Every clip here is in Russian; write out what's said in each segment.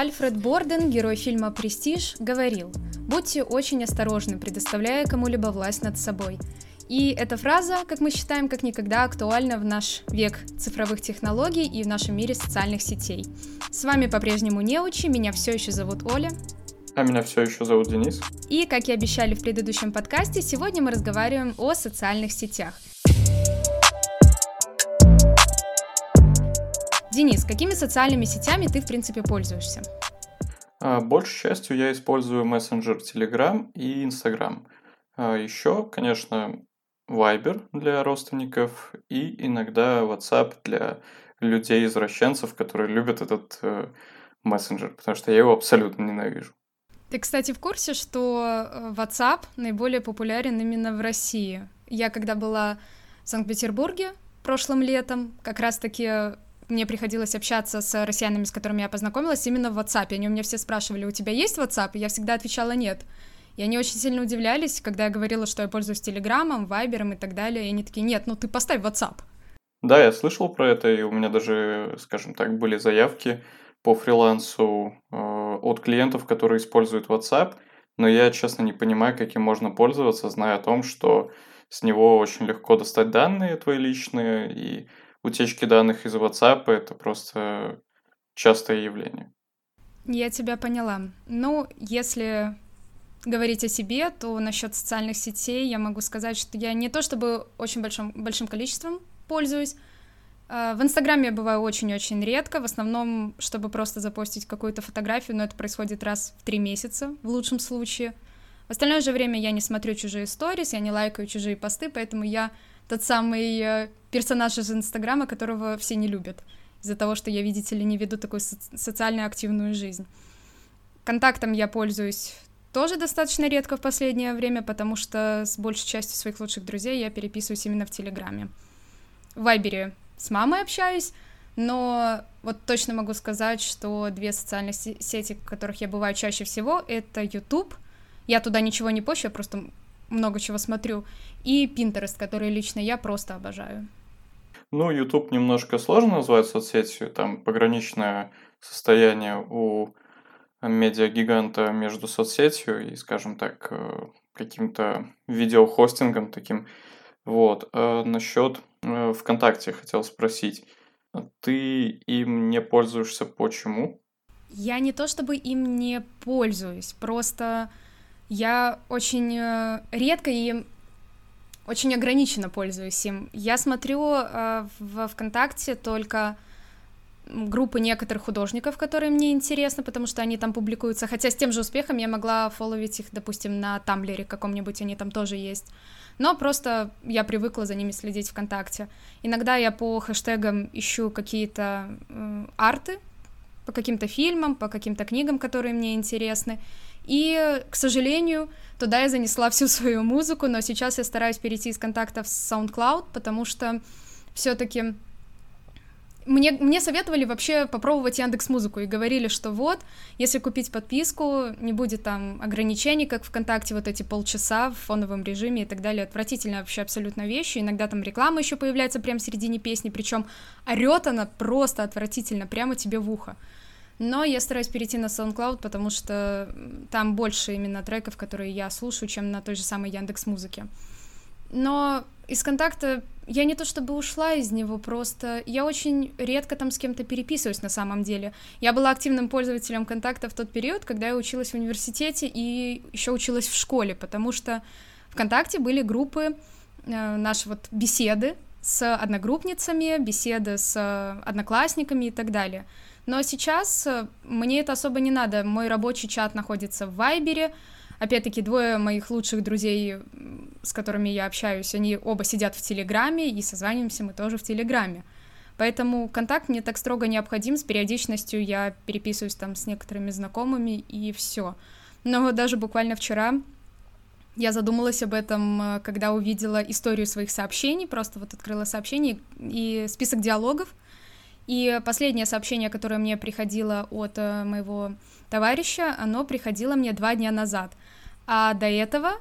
Альфред Борден, герой фильма «Престиж», говорил «Будьте очень осторожны, предоставляя кому-либо власть над собой». И эта фраза, как мы считаем, как никогда актуальна в наш век цифровых технологий и в нашем мире социальных сетей. С вами по-прежнему Неучи, меня все еще зовут Оля. А меня все еще зовут Денис. И, как и обещали в предыдущем подкасте, сегодня мы разговариваем о социальных сетях. Денис, какими социальными сетями ты, в принципе, пользуешься? А, большей частью я использую мессенджер Telegram и Instagram. А, еще, конечно, Viber для родственников и иногда WhatsApp для людей-извращенцев, которые любят этот э, мессенджер, потому что я его абсолютно ненавижу. Ты, кстати, в курсе, что э, WhatsApp наиболее популярен именно в России? Я когда была в Санкт-Петербурге прошлым летом, как раз-таки мне приходилось общаться с россиянами, с которыми я познакомилась, именно в WhatsApp. Они у меня все спрашивали, у тебя есть WhatsApp? И я всегда отвечала нет. И они очень сильно удивлялись, когда я говорила, что я пользуюсь Телеграмом, Вайбером и так далее. И они такие, нет, ну ты поставь WhatsApp. Да, я слышал про это, и у меня даже, скажем так, были заявки по фрилансу э, от клиентов, которые используют WhatsApp, но я, честно, не понимаю, каким можно пользоваться, зная о том, что с него очень легко достать данные твои личные, и утечки данных из WhatsApp — это просто частое явление. Я тебя поняла. Ну, если говорить о себе, то насчет социальных сетей я могу сказать, что я не то чтобы очень большим, большим количеством пользуюсь. А, в Инстаграме я бываю очень-очень редко, в основном, чтобы просто запостить какую-то фотографию, но это происходит раз в три месяца, в лучшем случае. В остальное же время я не смотрю чужие сторис, я не лайкаю чужие посты, поэтому я тот самый э, персонаж из Инстаграма, которого все не любят, из-за того, что я, видите ли, не веду такую со- социально активную жизнь. Контактом я пользуюсь тоже достаточно редко в последнее время, потому что с большей частью своих лучших друзей я переписываюсь именно в Телеграме. В Вайбере с мамой общаюсь, но вот точно могу сказать, что две социальные сети, в которых я бываю чаще всего, это YouTube. Я туда ничего не пощу, я просто много чего смотрю. И Pinterest, который лично я просто обожаю. Ну, YouTube немножко сложно назвать соцсетью, там пограничное состояние у медиагиганта между соцсетью и, скажем так, э, каким-то видеохостингом таким. Вот. А насчет э, ВКонтакте хотел спросить. Ты им не пользуешься почему? Я не то чтобы им не пользуюсь, просто я очень э, редко и очень ограниченно пользуюсь им. Я смотрю э, в ВКонтакте только группы некоторых художников, которые мне интересны, потому что они там публикуются, хотя с тем же успехом я могла фолловить их, допустим, на Тамблере каком-нибудь, они там тоже есть. Но просто я привыкла за ними следить ВКонтакте. Иногда я по хэштегам ищу какие-то э, арты, по каким-то фильмам, по каким-то книгам, которые мне интересны. И, к сожалению, туда я занесла всю свою музыку, но сейчас я стараюсь перейти из контактов с SoundCloud, потому что все-таки мне, мне советовали вообще попробовать Яндекс Музыку и говорили, что вот, если купить подписку, не будет там ограничений, как ВКонтакте, вот эти полчаса в фоновом режиме и так далее. Отвратительно вообще абсолютно вещи. Иногда там реклама еще появляется прямо в середине песни, причем орет она просто отвратительно, прямо тебе в ухо. Но я стараюсь перейти на SoundCloud, потому что там больше именно треков, которые я слушаю, чем на той же самой Яндекс Музыке. Но из контакта я не то чтобы ушла из него, просто я очень редко там с кем-то переписываюсь на самом деле. Я была активным пользователем контакта в тот период, когда я училась в университете и еще училась в школе, потому что ВКонтакте были группы, э, наши вот беседы с одногруппницами, беседы с одноклассниками и так далее. Но сейчас э, мне это особо не надо. Мой рабочий чат находится в Вайбере. Опять-таки, двое моих лучших друзей, с которыми я общаюсь, они оба сидят в Телеграме, и созваниваемся мы тоже в Телеграме. Поэтому контакт мне так строго необходим, с периодичностью я переписываюсь там с некоторыми знакомыми, и все. Но даже буквально вчера я задумалась об этом, э, когда увидела историю своих сообщений, просто вот открыла сообщение и список диалогов, и последнее сообщение, которое мне приходило от э, моего товарища, оно приходило мне два дня назад. А до этого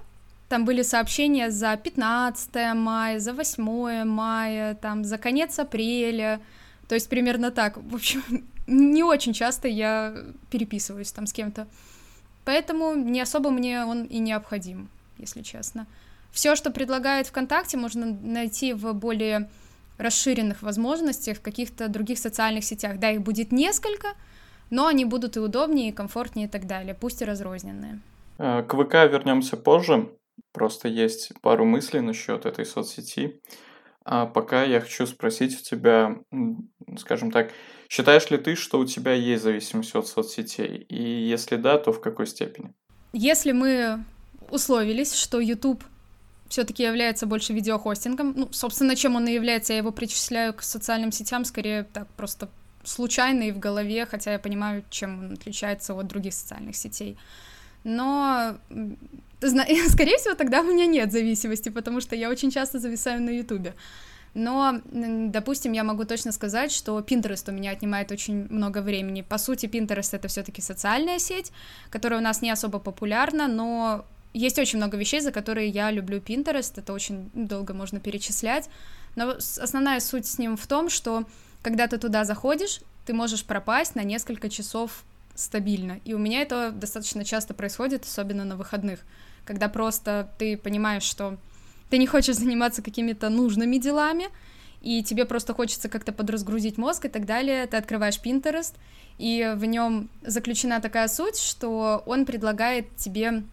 там были сообщения за 15 мая, за 8 мая, там, за конец апреля. То есть примерно так. В общем, не очень часто я переписываюсь там с кем-то. Поэтому не особо мне он и необходим, если честно. Все, что предлагает ВКонтакте, можно найти в более расширенных возможностях в каких-то других социальных сетях. Да, их будет несколько, но они будут и удобнее, и комфортнее и так далее, пусть и разрозненные. Э, к ВК вернемся позже. Просто есть пару мыслей насчет этой соцсети. А пока я хочу спросить у тебя, скажем так, считаешь ли ты, что у тебя есть зависимость от соцсетей? И если да, то в какой степени? Если мы условились, что YouTube все-таки является больше видеохостингом, ну, собственно, чем он и является, я его причисляю к социальным сетям, скорее так просто случайно и в голове, хотя я понимаю, чем он отличается от других социальных сетей. Но, скорее всего, тогда у меня нет зависимости, потому что я очень часто зависаю на Ютубе. Но, допустим, я могу точно сказать, что Pinterest у меня отнимает очень много времени. По сути, Pinterest это все-таки социальная сеть, которая у нас не особо популярна, но есть очень много вещей, за которые я люблю Pinterest, это очень долго можно перечислять. Но основная суть с ним в том, что когда ты туда заходишь, ты можешь пропасть на несколько часов стабильно. И у меня это достаточно часто происходит, особенно на выходных, когда просто ты понимаешь, что ты не хочешь заниматься какими-то нужными делами, и тебе просто хочется как-то подразгрузить мозг и так далее, ты открываешь Pinterest, и в нем заключена такая суть, что он предлагает тебе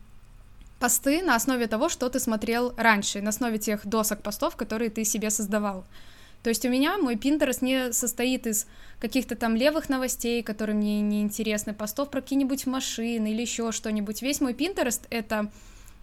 посты на основе того, что ты смотрел раньше, на основе тех досок постов, которые ты себе создавал. То есть у меня мой Pinterest не состоит из каких-то там левых новостей, которые мне не интересны, постов про какие-нибудь машины или еще что-нибудь. Весь мой Pinterest — это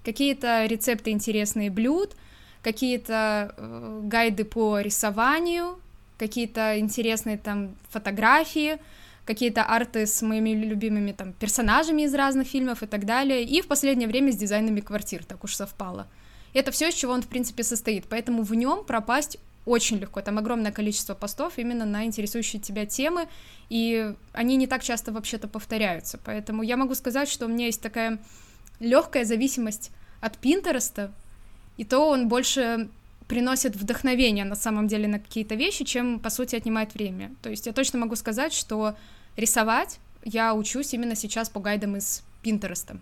какие-то рецепты интересные блюд, какие-то э, гайды по рисованию, какие-то интересные там фотографии, какие-то арты с моими любимыми там персонажами из разных фильмов и так далее, и в последнее время с дизайнами квартир, так уж совпало. Это все, из чего он, в принципе, состоит, поэтому в нем пропасть очень легко. Там огромное количество постов именно на интересующие тебя темы, и они не так часто вообще-то повторяются. Поэтому я могу сказать, что у меня есть такая легкая зависимость от Пинтереста, и то он больше приносит вдохновение на самом деле на какие-то вещи, чем, по сути, отнимает время. То есть я точно могу сказать, что рисовать я учусь именно сейчас по гайдам из Пинтереста.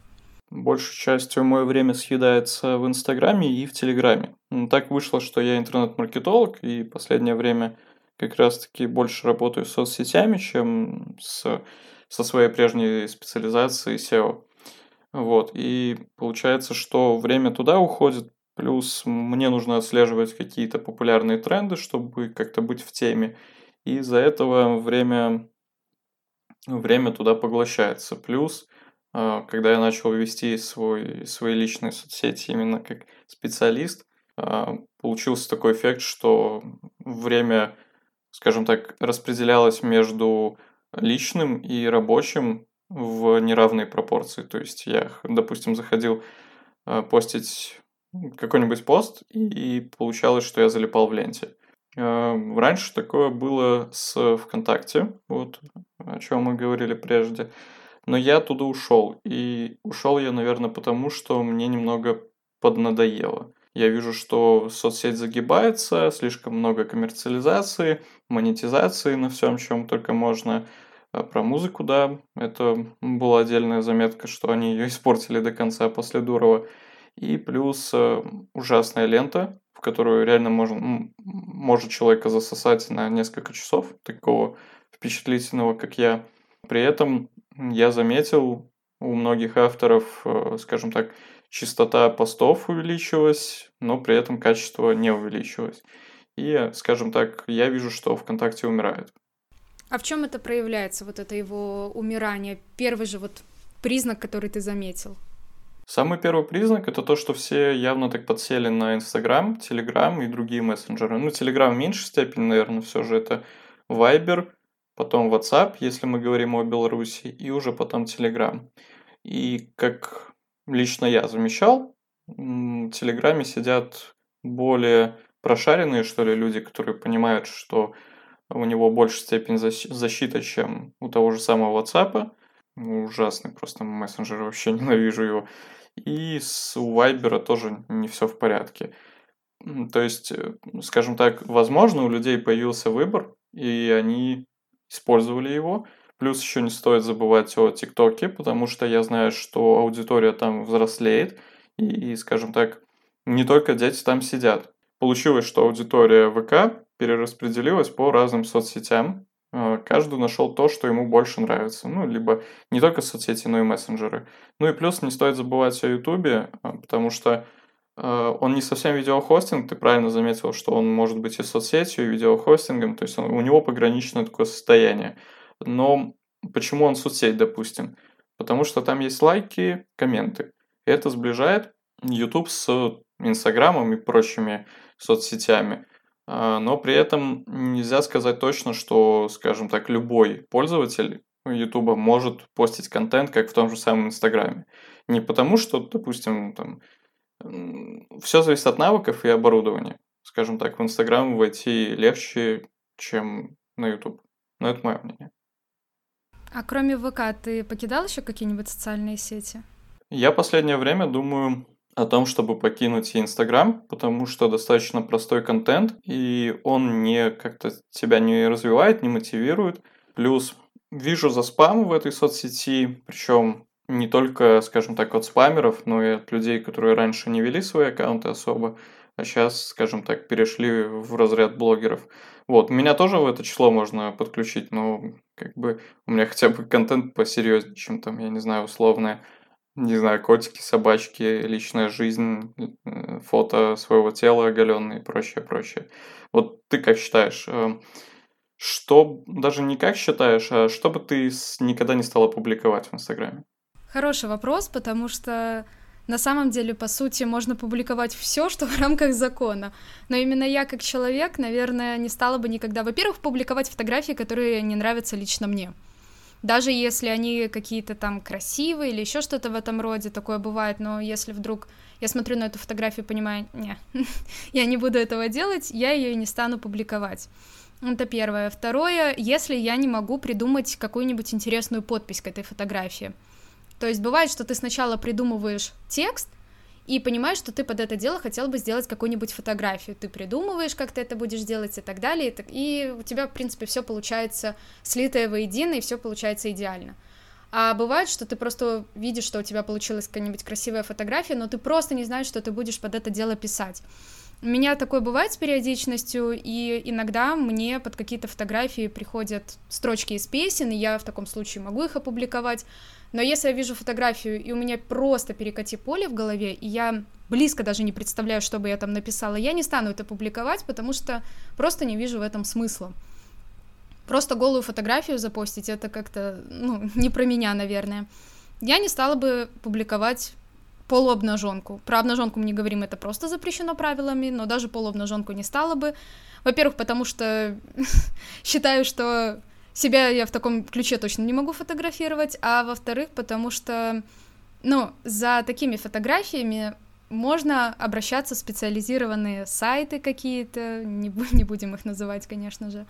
Большей частью мое время съедается в Инстаграме и в Телеграме. Так вышло, что я интернет-маркетолог, и последнее время как раз-таки больше работаю с соцсетями, чем с, со своей прежней специализацией SEO. Вот, и получается, что время туда уходит, плюс мне нужно отслеживать какие-то популярные тренды, чтобы как-то быть в теме, и из-за этого время, время туда поглощается. Плюс а, когда я начал вести свой, свои личные соцсети именно как специалист, а, получился такой эффект, что время, скажем так, распределялось между личным и рабочим в неравные пропорции. То есть я, допустим, заходил а, постить какой-нибудь пост, и получалось, что я залипал в ленте. Раньше такое было с ВКонтакте, вот о чем мы говорили прежде. Но я оттуда ушел. И ушел я, наверное, потому что мне немного поднадоело. Я вижу, что соцсеть загибается, слишком много коммерциализации, монетизации на всем, чем только можно. А про музыку, да, это была отдельная заметка, что они ее испортили до конца после Дурова. И плюс э, ужасная лента, в которую реально можно, может человека засосать на несколько часов, такого впечатлительного, как я. При этом я заметил у многих авторов, э, скажем так, частота постов увеличилась, но при этом качество не увеличилось. И, скажем так, я вижу, что ВКонтакте умирает. А в чем это проявляется, вот это его умирание? Первый же вот признак, который ты заметил. Самый первый признак это то, что все явно так подсели на Инстаграм, Телеграм и другие мессенджеры. Ну, Телеграм в меньшей степени, наверное, все же это Вайбер, потом WhatsApp, если мы говорим о Беларуси, и уже потом Telegram. И как лично я замечал, в Телеграме сидят более прошаренные, что ли, люди, которые понимают, что у него больше степень защиты, чем у того же самого WhatsApp. Ужасный просто мессенджер, вообще ненавижу его. И с у Viber тоже не все в порядке. То есть, э, скажем так, возможно, у людей появился выбор, и они использовали его. Плюс еще не стоит забывать о ТикТоке, потому что я знаю, что аудитория там взрослеет, и, скажем так, не только дети там сидят. Получилось, что аудитория ВК перераспределилась по разным соцсетям. Э, каждый нашел то, что ему больше нравится. Ну, либо не только соцсети, но и мессенджеры. Ну и плюс не стоит забывать о Ютубе, э, потому что э, он не совсем видеохостинг, ты правильно заметил, что он может быть и соцсетью, и видеохостингом, то есть он, у него пограничное такое состояние. Но почему он соцсеть, допустим? Потому что там есть лайки, комменты. Это сближает YouTube с Инстаграмом и прочими соцсетями. А, но при этом нельзя сказать точно, что, скажем так, любой пользователь YouTube может постить контент, как в том же самом Инстаграме. Не потому, что, допустим, там, все зависит от навыков и оборудования. Скажем так, в Инстаграм войти легче, чем на YouTube. Но это мое мнение. А кроме ВК, ты покидал еще какие-нибудь социальные сети? Я последнее время думаю о том, чтобы покинуть Инстаграм, потому что достаточно простой контент, и он не как-то тебя не развивает, не мотивирует. Плюс вижу за спам в этой соцсети, причем не только, скажем так, от спамеров, но и от людей, которые раньше не вели свои аккаунты особо, а сейчас, скажем так, перешли в разряд блогеров. Вот, меня тоже в это число можно подключить, но как бы у меня хотя бы контент посерьезнее, чем там, я не знаю, условное не знаю, котики, собачки, личная жизнь, э, фото своего тела оголенные и прочее, прочее. Вот ты как считаешь, э, что, даже не как считаешь, а что бы ты никогда не стала публиковать в Инстаграме? Хороший вопрос, потому что на самом деле, по сути, можно публиковать все, что в рамках закона. Но именно я, как человек, наверное, не стала бы никогда, во-первых, публиковать фотографии, которые не нравятся лично мне даже если они какие-то там красивые или еще что-то в этом роде, такое бывает, но если вдруг я смотрю на эту фотографию и понимаю, не, я не буду этого делать, я ее не стану публиковать. Это первое. Второе, если я не могу придумать какую-нибудь интересную подпись к этой фотографии. То есть бывает, что ты сначала придумываешь текст, и понимаешь, что ты под это дело хотел бы сделать какую-нибудь фотографию. Ты придумываешь, как ты это будешь делать и так далее, и, у тебя, в принципе, все получается слитое воедино, и все получается идеально. А бывает, что ты просто видишь, что у тебя получилась какая-нибудь красивая фотография, но ты просто не знаешь, что ты будешь под это дело писать. У меня такое бывает с периодичностью, и иногда мне под какие-то фотографии приходят строчки из песен, и я в таком случае могу их опубликовать. Но если я вижу фотографию, и у меня просто перекати поле в голове, и я близко даже не представляю, что бы я там написала, я не стану это публиковать, потому что просто не вижу в этом смысла. Просто голую фотографию запостить, это как-то, ну, не про меня, наверное. Я не стала бы публиковать полуобнаженку. Про обнаженку мы не говорим, это просто запрещено правилами, но даже полуобнаженку не стала бы. Во-первых, потому что считаю, что себя я в таком ключе точно не могу фотографировать, а во-вторых, потому что, ну, за такими фотографиями можно обращаться в специализированные сайты какие-то, не, не будем их называть, конечно же,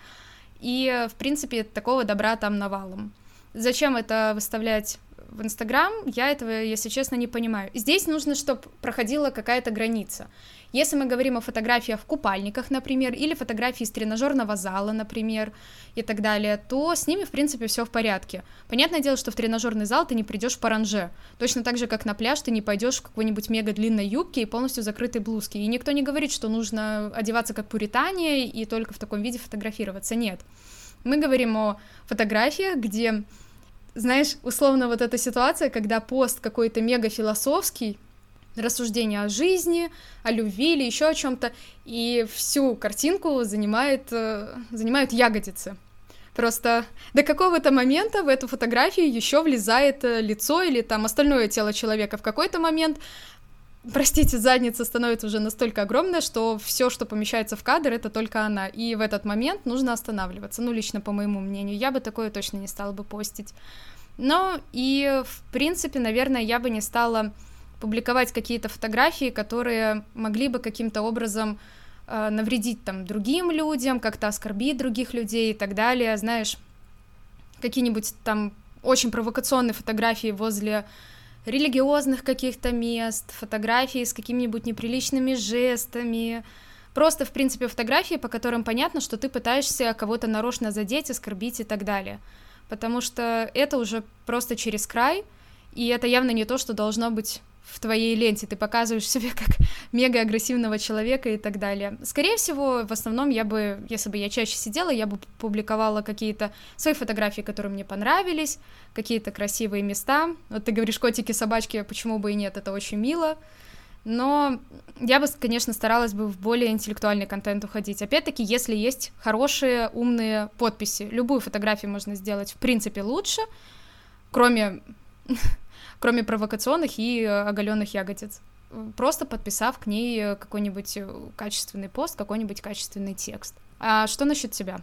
и, в принципе, такого добра там навалом. Зачем это выставлять в Инстаграм, я этого, если честно, не понимаю. Здесь нужно, чтобы проходила какая-то граница. Если мы говорим о фотографиях в купальниках, например, или фотографии из тренажерного зала, например, и так далее, то с ними, в принципе, все в порядке. Понятное дело, что в тренажерный зал ты не придешь в паранже. Точно так же, как на пляж, ты не пойдешь в какой-нибудь мега длинной юбке и полностью закрытой блузке. И никто не говорит, что нужно одеваться как пуритане и только в таком виде фотографироваться. Нет. Мы говорим о фотографиях, где знаешь, условно вот эта ситуация, когда пост какой-то мега философский, рассуждение о жизни, о любви или еще о чем-то, и всю картинку занимает, э, занимают ягодицы. Просто до какого-то момента в эту фотографию еще влезает э, лицо или там остальное тело человека. В какой-то момент, простите, задница становится уже настолько огромная, что все, что помещается в кадр, это только она. И в этот момент нужно останавливаться. Ну, лично по моему мнению, я бы такое точно не стала бы постить. Но и, в принципе, наверное, я бы не стала публиковать какие-то фотографии, которые могли бы каким-то образом э, навредить там другим людям, как-то оскорбить других людей и так далее, знаешь, какие-нибудь там очень провокационные фотографии возле религиозных каких-то мест, фотографии с какими-нибудь неприличными жестами, просто, в принципе, фотографии, по которым понятно, что ты пытаешься кого-то нарочно задеть, оскорбить и так далее. Потому что это уже просто через край, и это явно не то, что должно быть в твоей ленте, ты показываешь себя как мега агрессивного человека и так далее. Скорее всего, в основном я бы, если бы я чаще сидела, я бы публиковала какие-то свои фотографии, которые мне понравились, какие-то красивые места. Вот ты говоришь котики, собачки, почему бы и нет, это очень мило. Но я бы, конечно, старалась бы в более интеллектуальный контент уходить. Опять-таки, если есть хорошие, умные подписи. Любую фотографию можно сделать, в принципе, лучше, кроме кроме провокационных и э, оголенных ягодиц просто подписав к ней какой-нибудь э, качественный пост, какой-нибудь качественный текст. А что насчет тебя?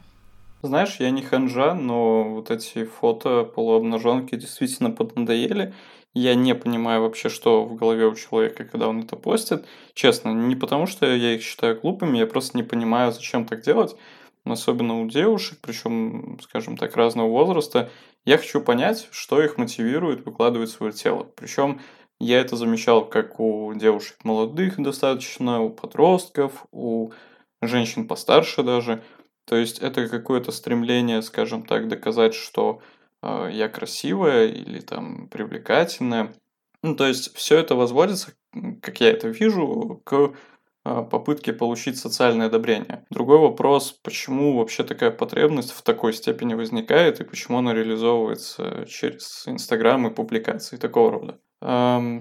Знаешь, я не ханжа, но вот эти фото полуобнаженки действительно поднадоели. Я не понимаю вообще, что в голове у человека, когда он это постит. Честно, не потому что я их считаю глупыми, я просто не понимаю, зачем так делать. Особенно у девушек, причем, скажем так, разного возраста. Я хочу понять, что их мотивирует выкладывать свое тело. Причем я это замечал как у девушек молодых достаточно, у подростков, у женщин постарше даже. То есть это какое-то стремление, скажем так, доказать, что э, я красивая или там привлекательная. Ну, то есть все это возводится, как я это вижу, к попытки получить социальное одобрение. Другой вопрос, почему вообще такая потребность в такой степени возникает и почему она реализовывается через Инстаграм и публикации такого рода.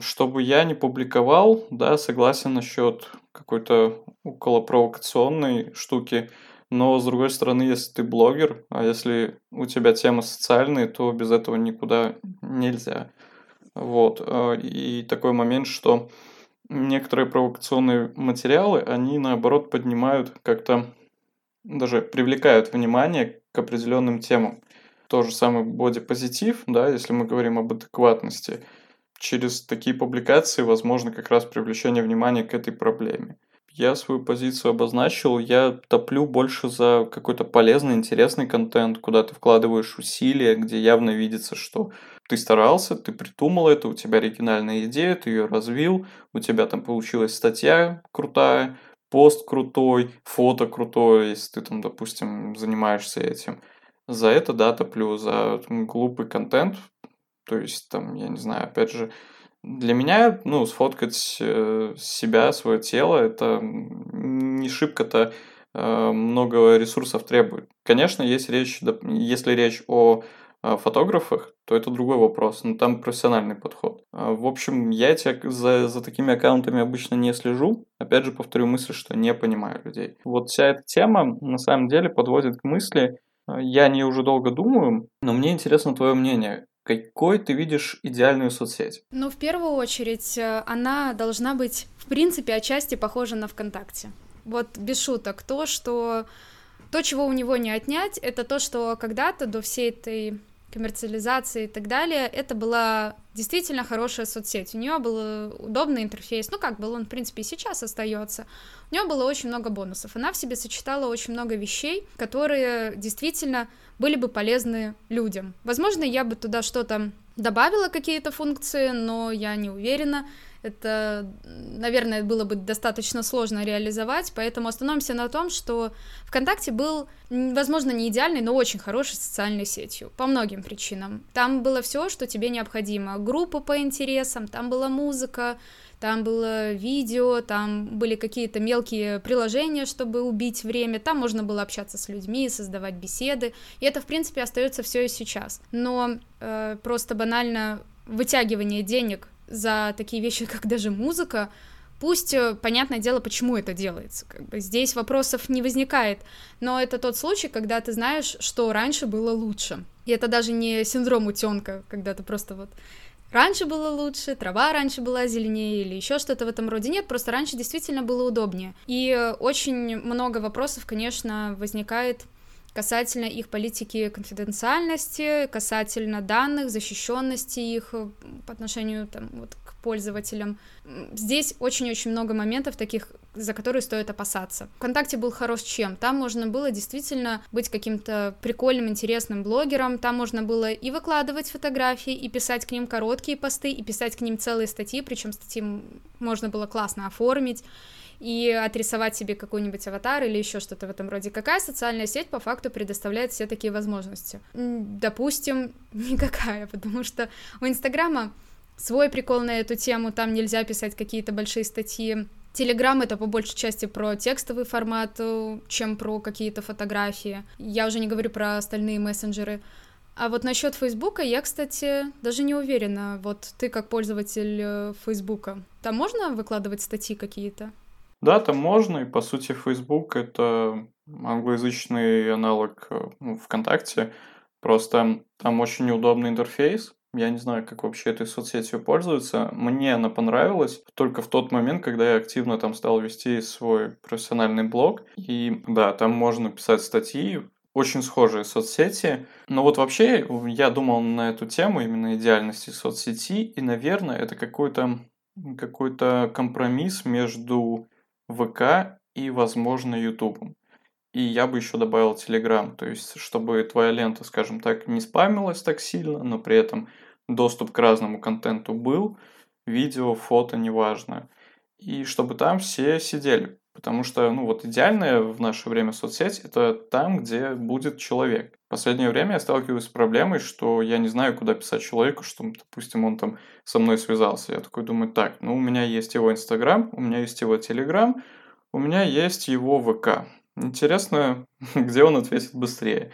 Чтобы я не публиковал, да, согласен насчет какой-то околопровокационной штуки, но, с другой стороны, если ты блогер, а если у тебя тема социальная, то без этого никуда нельзя. Вот. А, и такой момент, что некоторые провокационные материалы, они наоборот поднимают как-то, даже привлекают внимание к определенным темам. То же самое бодипозитив, да, если мы говорим об адекватности, через такие публикации возможно как раз привлечение внимания к этой проблеме. Я свою позицию обозначил, я топлю больше за какой-то полезный, интересный контент, куда ты вкладываешь усилия, где явно видится, что ты старался, ты придумал это, у тебя оригинальная идея, ты ее развил, у тебя там получилась статья крутая, пост крутой, фото крутое, если ты там, допустим, занимаешься этим. За это, да, топлю, за глупый контент, то есть там, я не знаю, опять же, для меня, ну, сфоткать э, себя, свое тело, это не шибко-то э, много ресурсов требует. Конечно, есть речь, если речь о фотографах, то это другой вопрос, но там профессиональный подход. А, в общем, я эти, за, за такими аккаунтами обычно не слежу. Опять же, повторю мысль, что не понимаю людей. Вот вся эта тема на самом деле подводит к мысли, я не уже долго думаю, но мне интересно твое мнение. Какой ты видишь идеальную соцсеть? Ну, в первую очередь, э, она должна быть, в принципе, отчасти похожа на ВКонтакте. Вот без шуток, то, что то, чего у него не отнять, это то, что когда-то до всей этой коммерциализации и так далее, это была действительно хорошая соцсеть. У нее был удобный интерфейс, ну как был он, в принципе, и сейчас остается. У нее было очень много бонусов. Она в себе сочетала очень много вещей, которые действительно были бы полезны людям. Возможно, я бы туда что-то добавила какие-то функции, но я не уверена. Это, наверное, было бы достаточно сложно реализовать, поэтому остановимся на том, что ВКонтакте был, возможно, не идеальный, но очень хорошей социальной сетью, по многим причинам. Там было все, что тебе необходимо. Группа по интересам, там была музыка, там было видео, там были какие-то мелкие приложения, чтобы убить время, там можно было общаться с людьми, создавать беседы, и это, в принципе, остается все и сейчас. Но э, просто банально вытягивание денег за такие вещи, как даже музыка, Пусть, э, понятное дело, почему это делается. Как бы здесь вопросов не возникает. Но это тот случай, когда ты знаешь, что раньше было лучше. И это даже не синдром утенка, когда ты просто вот раньше было лучше, трава раньше была зеленее или еще что-то в этом роде. Нет, просто раньше действительно было удобнее. И э, очень много вопросов, конечно, возникает касательно их политики конфиденциальности, касательно данных, защищенности их э, по отношению там, вот, к пользователям. Здесь очень-очень много моментов таких, за которые стоит опасаться. ВКонтакте был хорош чем? Там можно было действительно быть каким-то прикольным, интересным блогером, там можно было и выкладывать фотографии, и писать к ним короткие посты, и писать к ним целые статьи, причем статьи можно было классно оформить, и отрисовать себе какой-нибудь аватар или еще что-то в этом роде. Какая социальная сеть по факту предоставляет все такие возможности? Допустим, никакая, потому что у Инстаграма свой прикол на эту тему, там нельзя писать какие-то большие статьи. Телеграм это по большей части про текстовый формат, э, чем про какие-то фотографии. Я уже не говорю про остальные мессенджеры. А вот насчет Фейсбука я, кстати, даже не уверена. Вот ты как пользователь э, Фейсбука, там можно выкладывать статьи какие-то? Да, там можно, и по сути Facebook это англоязычный аналог э, ну, ВКонтакте, просто там очень неудобный интерфейс, я не знаю, как вообще этой соцсетью пользуются. Мне она понравилась только в тот момент, когда я активно там стал вести свой профессиональный блог. И да, там можно писать статьи, очень схожие соцсети. Но вот вообще я думал на эту тему именно идеальности соцсети, и, наверное, это какой-то какой-то компромисс между ВК и, возможно, Ютубом. И я бы еще добавил Телеграм, то есть, чтобы твоя лента, скажем так, не спамилась так сильно, но при этом доступ к разному контенту был, видео, фото, неважно. И чтобы там все сидели. Потому что, ну вот идеальная в наше время соцсеть – это там, где будет человек. В последнее время я сталкиваюсь с проблемой, что я не знаю, куда писать человеку, что, допустим, он там со мной связался. Я такой думаю, так, ну у меня есть его Инстаграм, у меня есть его Телеграм, у меня есть его ВК. Интересно, где он ответит быстрее.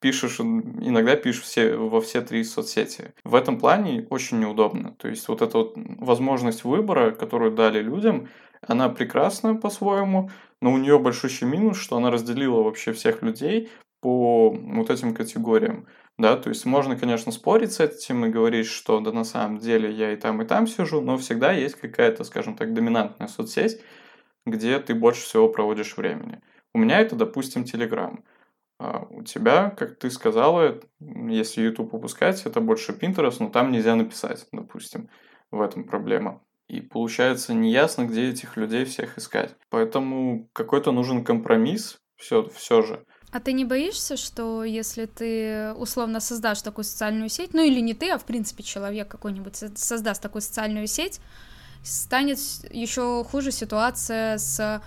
Пишешь, иногда пишешь все, во все три соцсети. В этом плане очень неудобно. То есть вот эта вот возможность выбора, которую дали людям, она прекрасна по-своему, но у нее большущий минус, что она разделила вообще всех людей по вот этим категориям. Да, то есть можно, конечно, спорить с этим и говорить, что да на самом деле я и там, и там сижу, но всегда есть какая-то, скажем так, доминантная соцсеть, где ты больше всего проводишь времени. У меня это, допустим, Telegram. А у тебя, как ты сказала, если YouTube упускать, это больше Pinterest, но там нельзя написать, допустим. В этом проблема. И получается неясно, где этих людей всех искать. Поэтому какой-то нужен компромисс все, все же. А ты не боишься, что если ты условно создашь такую социальную сеть, ну или не ты, а в принципе человек какой-нибудь создаст такую социальную сеть, станет еще хуже ситуация с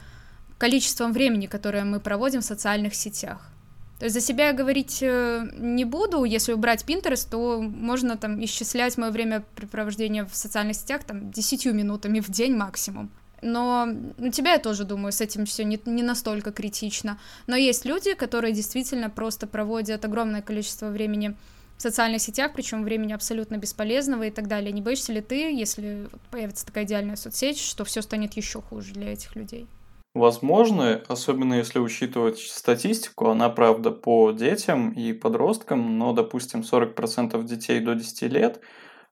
количеством времени, которое мы проводим в социальных сетях. То есть за себя я говорить э, не буду, если убрать Pinterest, то можно там исчислять мое время препровождения в социальных сетях там 10 минутами в день максимум. Но у тебя я тоже думаю, с этим все не, не настолько критично. Но есть люди, которые действительно просто проводят огромное количество времени в социальных сетях, причем времени абсолютно бесполезного и так далее. Не боишься ли ты, если появится такая идеальная соцсеть, что все станет еще хуже для этих людей? Возможно, особенно если учитывать статистику, она, правда, по детям и подросткам, но, допустим, 40% детей до 10 лет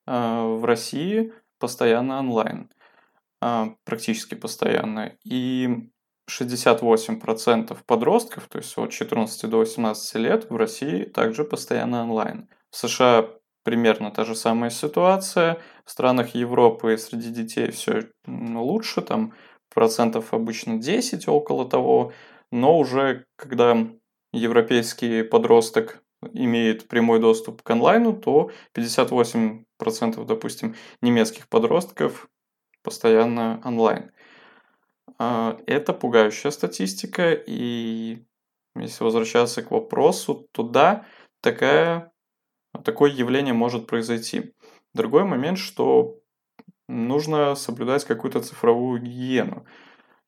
э, в России постоянно онлайн, э, практически постоянно, и 68% подростков, то есть от 14 до 18 лет в России также постоянно онлайн. В США примерно та же самая ситуация. В странах Европы среди детей все лучше, там процентов обычно 10, около того, но уже когда европейский подросток имеет прямой доступ к онлайну, то 58%, допустим, немецких подростков постоянно онлайн. А, это пугающая статистика, и если возвращаться к вопросу, то да, такая, такое явление может произойти. Другой момент, что нужно соблюдать какую-то цифровую гигиену.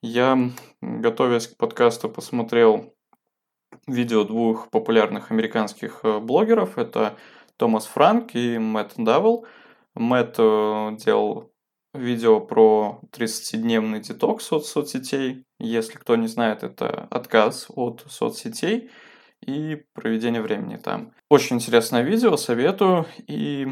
Я, готовясь к подкасту, посмотрел видео двух популярных американских э, блогеров. Это Томас Франк и Мэтт Давел. Мэтт э, делал видео про 30-дневный детокс от соцсетей. Если кто не знает, это отказ от соцсетей и проведение времени там. Очень интересное видео, советую. И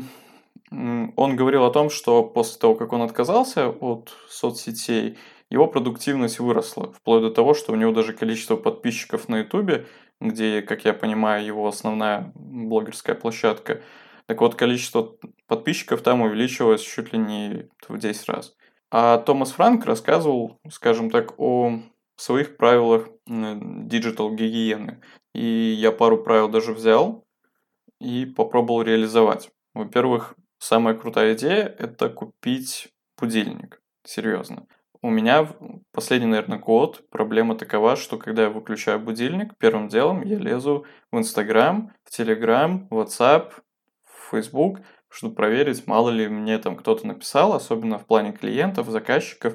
он говорил о том, что после того, как он отказался от соцсетей, его продуктивность выросла, вплоть до того, что у него даже количество подписчиков на Ютубе, где, как я понимаю, его основная блогерская площадка, так вот, количество подписчиков там увеличилось чуть ли не в 10 раз. А Томас Франк рассказывал, скажем так, о своих правилах digital гигиены. И я пару правил даже взял и попробовал реализовать. Во-первых, Самая крутая идея – это купить будильник. Серьезно. У меня последний, наверное, год проблема такова, что когда я выключаю будильник, первым делом я лезу в Инстаграм, в Телеграм, в WhatsApp, в Facebook, чтобы проверить, мало ли мне там кто-то написал, особенно в плане клиентов, заказчиков.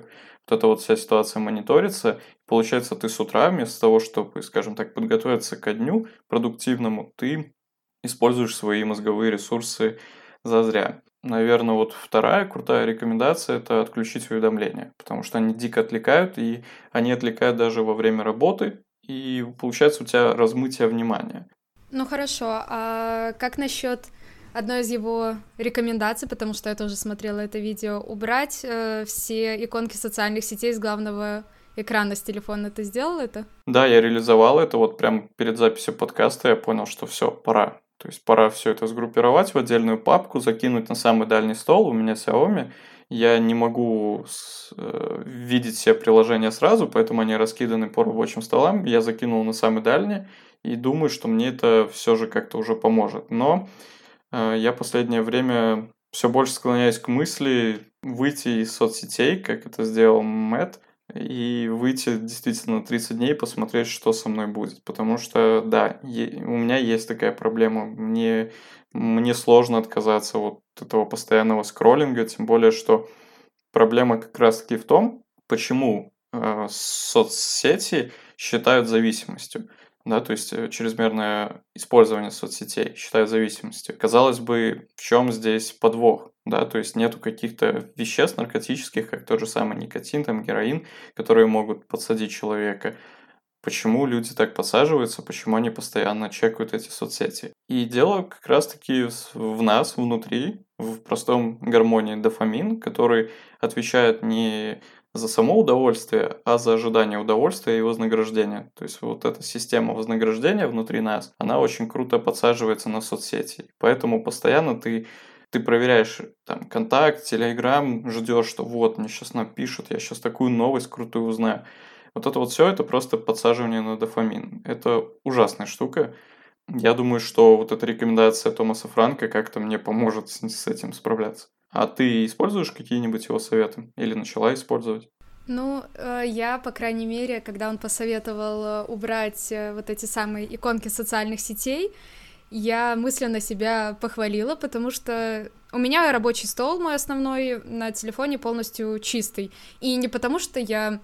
Вот эта вот вся ситуация мониторится. Получается, ты с утра вместо того, чтобы, скажем так, подготовиться ко дню продуктивному, ты используешь свои мозговые ресурсы зазря. Наверное, вот вторая крутая рекомендация – это отключить уведомления, потому что они дико отвлекают, и они отвлекают даже во время работы, и получается у тебя размытие внимания. Ну хорошо, а как насчет одной из его рекомендаций, потому что я тоже смотрела это видео, убрать э, все иконки социальных сетей с главного экрана с телефона. Ты сделал это? Да, я реализовал это. Вот прямо перед записью подкаста я понял, что все, пора. То есть пора все это сгруппировать в отдельную папку, закинуть на самый дальний стол. У меня Xiaomi. Я не могу с, э, видеть все приложения сразу, поэтому они раскиданы по рабочим столам. Я закинул на самый дальний и думаю, что мне это все же как-то уже поможет. Но э, я последнее время все больше склоняюсь к мысли выйти из соцсетей, как это сделал Мэтт, и выйти действительно на 30 дней, посмотреть, что со мной будет. Потому что, да, у меня есть такая проблема. Мне, мне сложно отказаться от этого постоянного скроллинга, тем более, что проблема как раз-таки в том, почему э, соцсети считают зависимостью да, то есть э, чрезмерное использование соцсетей считают зависимостью. Казалось бы, в чем здесь подвох? Да, то есть нету каких-то веществ наркотических, как тот же самый никотин, там, героин, которые могут подсадить человека. Почему люди так посаживаются, почему они постоянно чекают эти соцсети? И дело как раз-таки в нас, внутри, в простом гармонии дофамин, который отвечает не за само удовольствие, а за ожидание удовольствия и вознаграждения. То есть вот эта система вознаграждения внутри нас, она очень круто подсаживается на соцсети. Поэтому постоянно ты ты проверяешь там контакт, телеграм, ждешь, что вот мне сейчас напишут, я сейчас такую новость крутую узнаю. Вот это вот все, это просто подсаживание на дофамин. Это ужасная штука. Я думаю, что вот эта рекомендация Томаса Франка как-то мне поможет с, с этим справляться. А ты используешь какие-нибудь его советы? Или начала использовать? Ну, э, я, по крайней мере, когда он посоветовал э, убрать э, вот эти самые иконки социальных сетей, я мысленно себя похвалила, потому что у меня рабочий стол мой основной на телефоне полностью чистый. И не потому, что я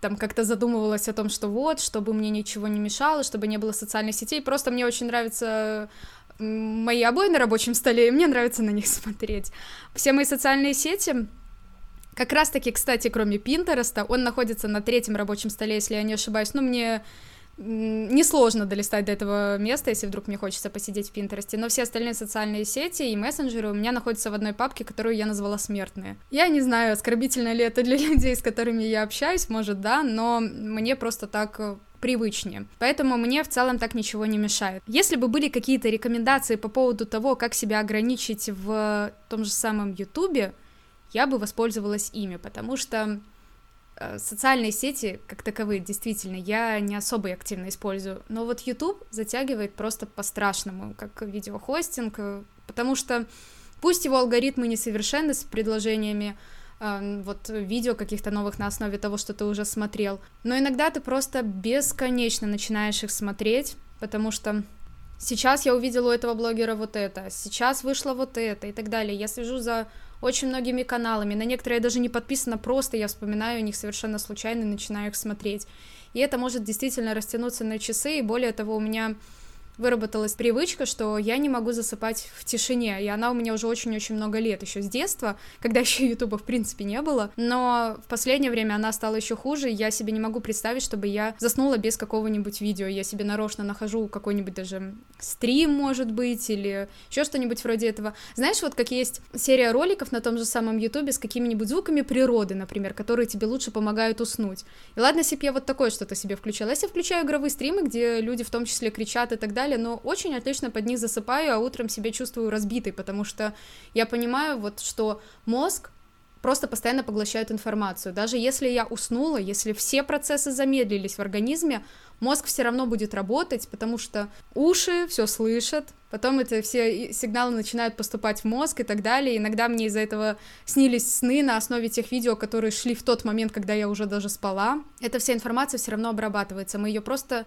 там как-то задумывалась о том, что вот, чтобы мне ничего не мешало, чтобы не было социальных сетей, просто мне очень нравится мои обои на рабочем столе, и мне нравится на них смотреть. Все мои социальные сети, как раз-таки, кстати, кроме Пинтереста, он находится на третьем рабочем столе, если я не ошибаюсь, ну, мне несложно долистать до этого места, если вдруг мне хочется посидеть в Пинтересте, но все остальные социальные сети и мессенджеры у меня находятся в одной папке, которую я назвала «Смертные». Я не знаю, оскорбительно ли это для людей, с которыми я общаюсь, может, да, но мне просто так э, привычнее. Поэтому мне в целом так ничего не мешает. Если бы были какие-то рекомендации по поводу того, как себя ограничить в том же самом Ютубе, я бы воспользовалась ими, потому что э, социальные сети, как таковые, действительно, я не особо активно использую. Но вот YouTube затягивает просто по-страшному, как видеохостинг, э, потому что пусть его алгоритмы несовершенны с предложениями вот видео каких-то новых на основе того, что ты уже смотрел. Но иногда ты просто бесконечно начинаешь их смотреть, потому что сейчас я увидела у этого блогера вот это, сейчас вышло вот это и так далее. Я слежу за очень многими каналами, на некоторые я даже не подписана, просто я вспоминаю о них совершенно случайно и начинаю их смотреть. И это может действительно растянуться на часы, и более того, у меня выработалась привычка, что я не могу засыпать в тишине, и она у меня уже очень-очень много лет, еще с детства, когда еще Ютуба в принципе не было, но в последнее время она стала еще хуже, я себе не могу представить, чтобы я заснула без какого-нибудь видео, я себе нарочно нахожу какой-нибудь даже стрим, может быть, или еще что-нибудь вроде этого. Знаешь, вот как есть серия роликов на том же самом Ютубе с какими-нибудь звуками природы, например, которые тебе лучше помогают уснуть. И ладно, если бы я вот такое что-то себе включала, если включаю игровые стримы, где люди в том числе кричат и так далее, далее, но очень отлично под них засыпаю, а утром себя чувствую разбитой, потому что я понимаю вот, что мозг просто постоянно поглощают информацию. Даже если я уснула, если все процессы замедлились в организме, мозг все равно будет работать, потому что уши все слышат, потом это все сигналы начинают поступать в мозг и так далее. Иногда мне из-за этого снились сны на основе тех видео, которые шли в тот момент, когда я уже даже спала. Эта вся информация все равно обрабатывается, мы ее просто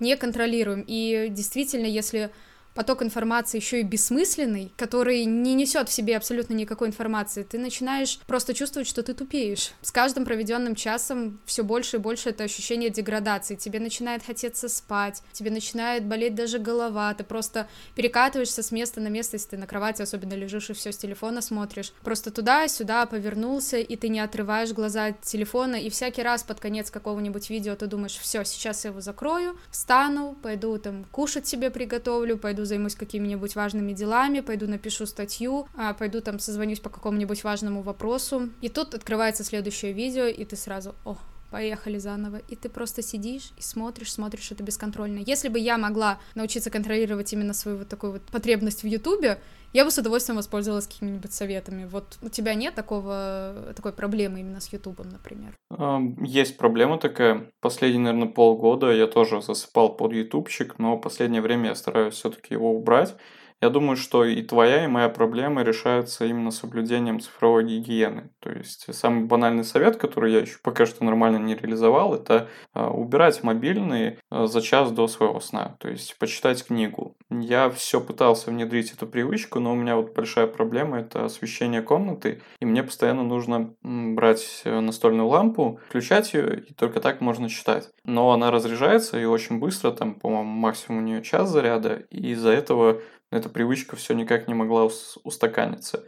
не контролируем. И действительно, если поток информации еще и бессмысленный, который не несет в себе абсолютно никакой информации, ты начинаешь просто чувствовать, что ты тупеешь. С каждым проведенным часом все больше и больше это ощущение деградации. Тебе начинает хотеться спать, тебе начинает болеть даже голова, ты просто перекатываешься с места на место, если ты на кровати особенно лежишь и все с телефона смотришь. Просто туда-сюда повернулся, и ты не отрываешь глаза от телефона, и всякий раз под конец какого-нибудь видео ты думаешь, все, сейчас я его закрою, встану, пойду там кушать себе приготовлю, пойду займусь какими-нибудь важными делами, пойду напишу статью, а, пойду там созвонюсь по какому-нибудь важному вопросу. И тут открывается следующее видео, и ты сразу, о, поехали заново. И ты просто сидишь и смотришь, смотришь это бесконтрольно. Если бы я могла научиться контролировать именно свою вот такую вот потребность в Ютубе, я бы с удовольствием воспользовалась какими-нибудь советами. Вот у тебя нет такого, такой проблемы именно с Ютубом, например? Есть проблема такая. Последние, наверное, полгода я тоже засыпал под ютубчик, но последнее время я стараюсь все-таки его убрать. Я думаю, что и твоя, и моя проблема решается именно соблюдением цифровой гигиены. То есть самый банальный совет, который я еще пока что нормально не реализовал, это а, убирать мобильный а, за час до своего сна. То есть почитать книгу. Я все пытался внедрить эту привычку, но у меня вот большая проблема – это освещение комнаты, и мне постоянно нужно брать настольную лампу, включать ее, и только так можно читать. Но она разряжается и очень быстро, там, по-моему, максимум у нее час заряда, и из-за этого эта привычка все никак не могла устаканиться.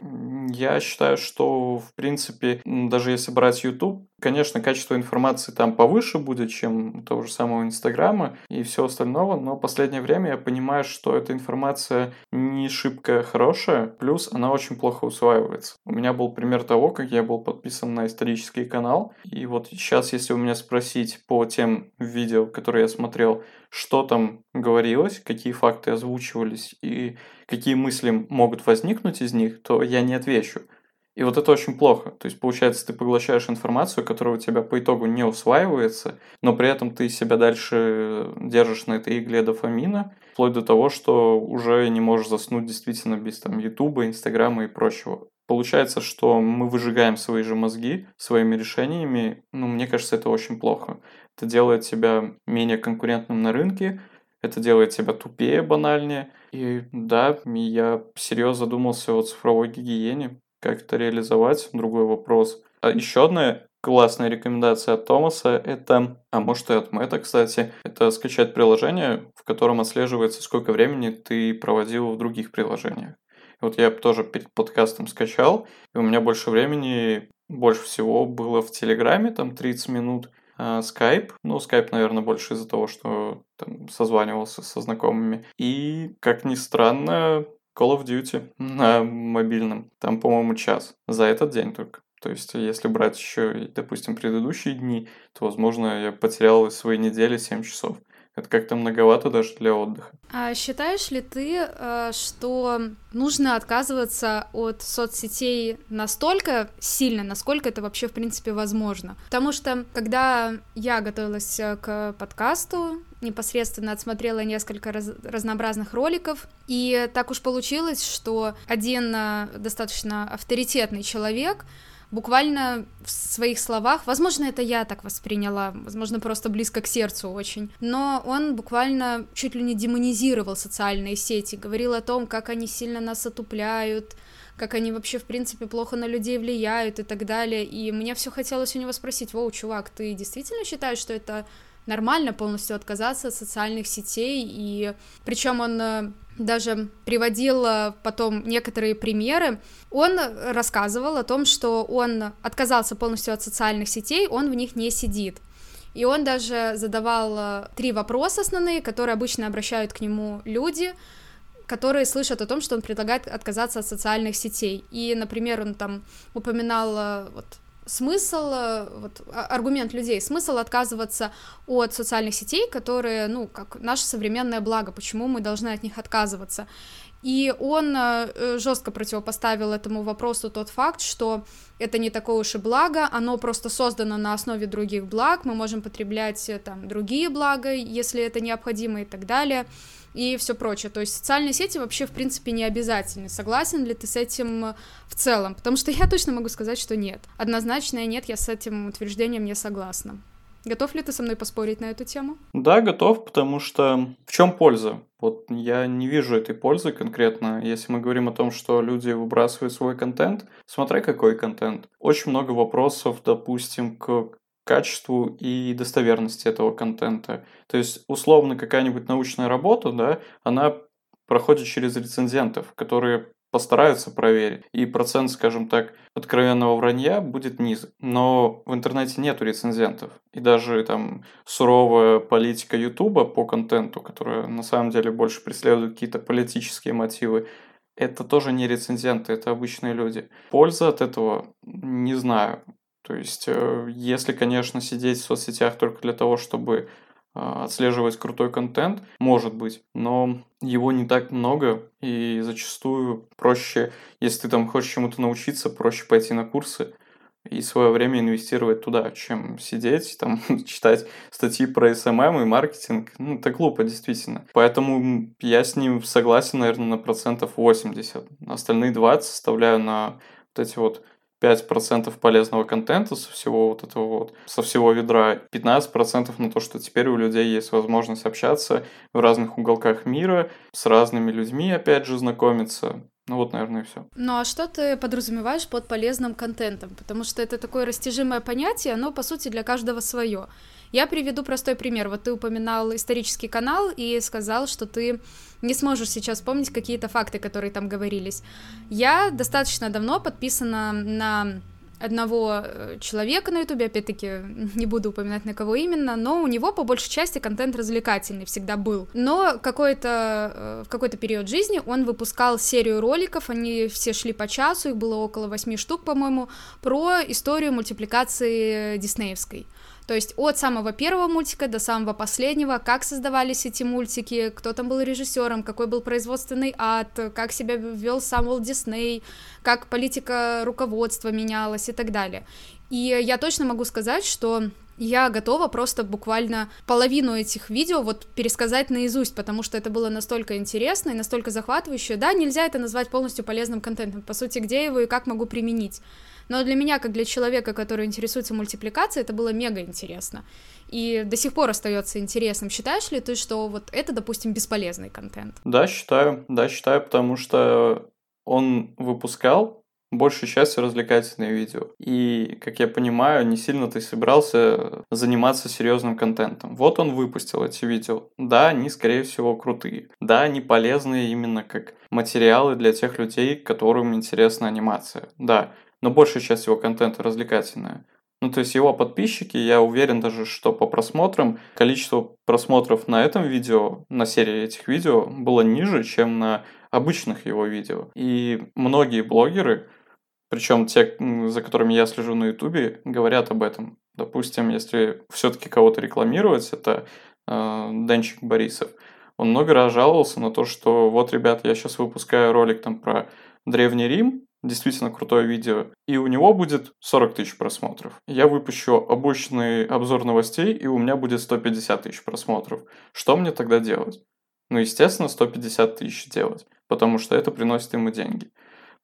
Я считаю, что, в принципе, даже если брать YouTube, конечно, качество информации там повыше будет, чем того же самого Инстаграма и все остального, но в последнее время я понимаю, что эта информация не шибко хорошая, плюс она очень плохо усваивается. У меня был пример того, как я был подписан на исторический канал, и вот сейчас, если у меня спросить по тем видео, которые я смотрел, что там говорилось, какие факты озвучивались и какие мысли могут возникнуть из них, то я не отвечу. И вот это очень плохо. То есть, получается, ты поглощаешь информацию, которая у тебя по итогу не усваивается, но при этом ты себя дальше держишь на этой игле дофамина, вплоть до того, что уже не можешь заснуть действительно без там Ютуба, Инстаграма и прочего. Получается, что мы выжигаем свои же мозги своими решениями. Ну, мне кажется, это очень плохо. Это делает тебя менее конкурентным на рынке, это делает тебя тупее, банальнее. И да, я серьезно задумался о цифровой гигиене, как это реализовать, другой вопрос. А еще одна классная рекомендация от Томаса – это, а может и от Мэтта, кстати, это скачать приложение, в котором отслеживается, сколько времени ты проводил в других приложениях. Вот я тоже перед подкастом скачал, и у меня больше времени, больше всего было в Телеграме, там 30 минут, а, Skype. Ну, Skype, наверное, больше из-за того, что там созванивался со знакомыми. И, как ни странно, Call of Duty на мобильном. Там, по-моему, час. За этот день только. То есть, если брать еще, допустим, предыдущие дни, то, возможно, я потерял из своей недели 7 часов. Это как-то многовато даже для отдыха. А считаешь ли ты, э, что нужно отказываться от соцсетей настолько сильно, насколько это вообще в принципе возможно? Потому что когда я готовилась э, к подкасту, непосредственно отсмотрела несколько раз, разнообразных роликов, и так уж получилось, что один э, достаточно авторитетный человек буквально в своих словах, возможно, это я так восприняла, возможно, просто близко к сердцу очень, но он буквально чуть ли не демонизировал социальные сети, говорил о том, как они сильно нас отупляют, как они вообще, в принципе, плохо на людей влияют и так далее. И мне все хотелось у него спросить, воу, чувак, ты действительно считаешь, что это нормально полностью отказаться от социальных сетей? И причем он э, даже приводил э, потом некоторые примеры. Он рассказывал о том, что он отказался полностью от социальных сетей, он в них не сидит. И он даже задавал э, три вопроса основные, которые обычно обращают к нему люди, которые слышат о том, что он предлагает отказаться от социальных сетей. И, например, он там упоминал вот, смысл, э, вот, а, аргумент людей, смысл отказываться от социальных сетей, которые, ну, как наше современное благо, почему мы должны от них отказываться. И он э, жестко противопоставил этому вопросу тот факт, что это не такое уж и благо, оно просто создано на основе других благ, мы можем потреблять э, там другие блага, если это необходимо и так далее, и все прочее. То есть социальные сети вообще, в принципе, не обязательны. Согласен ли ты с этим э, в целом? Потому что я точно могу сказать, что нет. Однозначно нет, я с этим утверждением не согласна. Готов ли ты со мной поспорить на эту тему? Да, готов, потому что в чем польза? Вот я не вижу этой пользы конкретно, если мы говорим о том, что люди выбрасывают свой контент. Смотри, какой контент. Очень много вопросов, допустим, к качеству и достоверности этого контента. То есть, условно, какая-нибудь научная работа, да, она проходит через рецензентов, которые постараются проверить, и процент, скажем так, откровенного вранья будет низок. Но в интернете нету рецензентов. И даже там суровая политика Ютуба по контенту, которая на самом деле больше преследует какие-то политические мотивы, это тоже не рецензенты, это обычные люди. Польза от этого не знаю. То есть, э, если, конечно, сидеть в соцсетях только для того, чтобы отслеживать крутой контент, может быть, но его не так много, и зачастую проще, если ты там хочешь чему-то научиться, проще пойти на курсы и свое время инвестировать туда, чем сидеть, там, читать статьи про SMM и маркетинг. Ну, это глупо, действительно. Поэтому я с ним согласен, наверное, на процентов 80. Остальные 20 составляю на вот эти вот 5% полезного контента со всего вот этого вот, со всего ведра, 15% на то, что теперь у людей есть возможность общаться в разных уголках мира, с разными людьми, опять же, знакомиться. Ну вот, наверное, и все. Ну а что ты подразумеваешь под полезным контентом? Потому что это такое растяжимое понятие, оно, по сути, для каждого свое. Я приведу простой пример. Вот ты упоминал исторический канал и сказал, что ты не сможешь сейчас вспомнить какие-то факты, которые там говорились. Я достаточно давно подписана на одного э, человека на Ютубе, опять-таки, не буду упоминать на кого именно, но у него по большей части контент развлекательный всегда был. Но какой-то, э, в какой-то период жизни он выпускал серию роликов, они все шли по часу, их было около восьми штук, по-моему, про историю мультипликации диснеевской. То есть от самого первого мультика до самого последнего, как создавались эти мультики, кто там был режиссером, какой был производственный ад, как себя вел сам Уолт Дисней, как политика руководства менялась и так далее. И я точно могу сказать, что я готова просто буквально половину этих видео вот пересказать наизусть, потому что это было настолько интересно и настолько захватывающе. Да, нельзя это назвать полностью полезным контентом. По сути, где его и как могу применить. Но для меня, как для человека, который интересуется мультипликацией, это было мега интересно. И до сих пор остается интересным. Считаешь ли ты, что вот это, допустим, бесполезный контент? Да, считаю. Да, считаю, потому что он выпускал большей частью развлекательные видео. И, как я понимаю, не сильно ты собирался заниматься серьезным контентом. Вот он выпустил эти видео. Да, они, скорее всего, крутые. Да, они полезные именно как материалы для тех людей, которым интересна анимация. Да, но большая часть его контента развлекательная. Ну, то есть его подписчики, я уверен даже, что по просмотрам количество просмотров на этом видео, на серии этих видео, было ниже, чем на обычных его видео. И многие блогеры, причем те, за которыми я слежу на ютубе, говорят об этом. Допустим, если все-таки кого-то рекламировать, это э, Денчик Борисов. Он много раз жаловался на то, что вот, ребят, я сейчас выпускаю ролик там про Древний Рим, действительно крутое видео, и у него будет 40 тысяч просмотров. Я выпущу обычный обзор новостей, и у меня будет 150 тысяч просмотров. Что мне тогда делать? Ну, естественно, 150 тысяч делать, потому что это приносит ему деньги.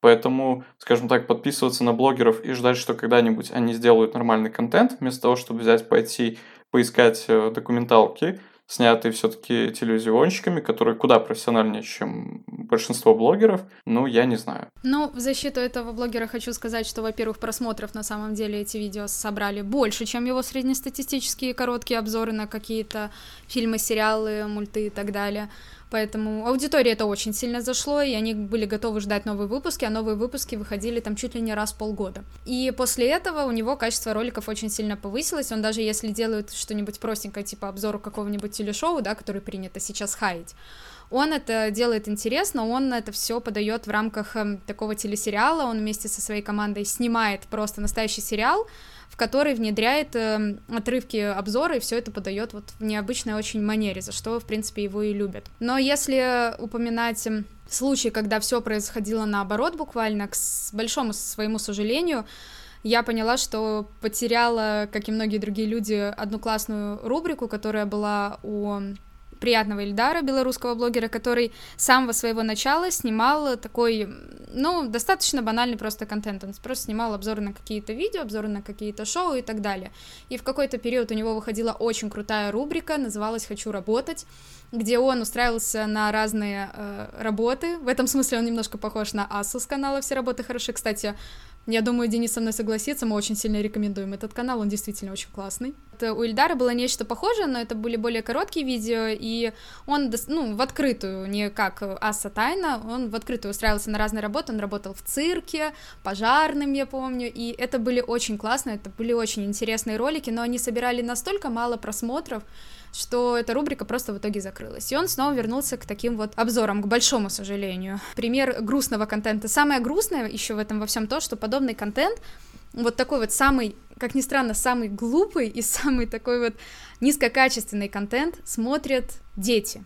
Поэтому, скажем так, подписываться на блогеров и ждать, что когда-нибудь они сделают нормальный контент, вместо того, чтобы взять, пойти поискать э, документалки, снятый все-таки телевизионщиками, которые куда профессиональнее, чем большинство блогеров, ну, я не знаю. Ну, в защиту этого блогера хочу сказать, что, во-первых, просмотров на самом деле эти видео собрали больше, чем его среднестатистические короткие обзоры на какие-то фильмы, сериалы, мульты и так далее. Поэтому аудитории это очень сильно зашло, и они были готовы ждать новые выпуски, а новые выпуски выходили там чуть ли не раз в полгода. И после этого у него качество роликов очень сильно повысилось, он даже если делает что-нибудь простенькое, типа обзору какого-нибудь телешоу, да, который принято сейчас хаять, он это делает интересно, он это все подает в рамках э, такого телесериала, он вместе со своей командой снимает просто настоящий сериал, в который внедряет э, отрывки обзора и все это подает вот в необычной очень манере, за что, в принципе, его и любят. Но если упоминать эм, случай, когда все происходило наоборот буквально, к большому своему сожалению, я поняла, что потеряла, как и многие другие люди, одну классную рубрику, которая была у приятного Ильдара, белорусского блогера, который с самого своего начала снимал такой, ну, достаточно банальный просто контент. Он просто снимал обзоры на какие-то видео, обзоры на какие-то шоу и так далее. И в какой-то период у него выходила очень крутая рубрика, называлась «Хочу работать», где он устраивался на разные э, работы. В этом смысле он немножко похож на Асу с канала «Все работы хороши». Кстати, я думаю, Денис со мной согласится, мы очень сильно рекомендуем этот канал, он действительно очень классный. Это у Ильдара было нечто похожее, но это были более короткие видео, и он, ну, в открытую, не как Аса Тайна, он в открытую устраивался на разные работы, он работал в цирке, пожарным, я помню, и это были очень классные, это были очень интересные ролики, но они собирали настолько мало просмотров, что эта рубрика просто в итоге закрылась. И он снова вернулся к таким вот обзорам, к большому сожалению. Пример грустного контента. Самое грустное еще в этом во всем то, что подобный контент, вот такой вот самый, как ни странно, самый глупый и самый такой вот низкокачественный контент смотрят дети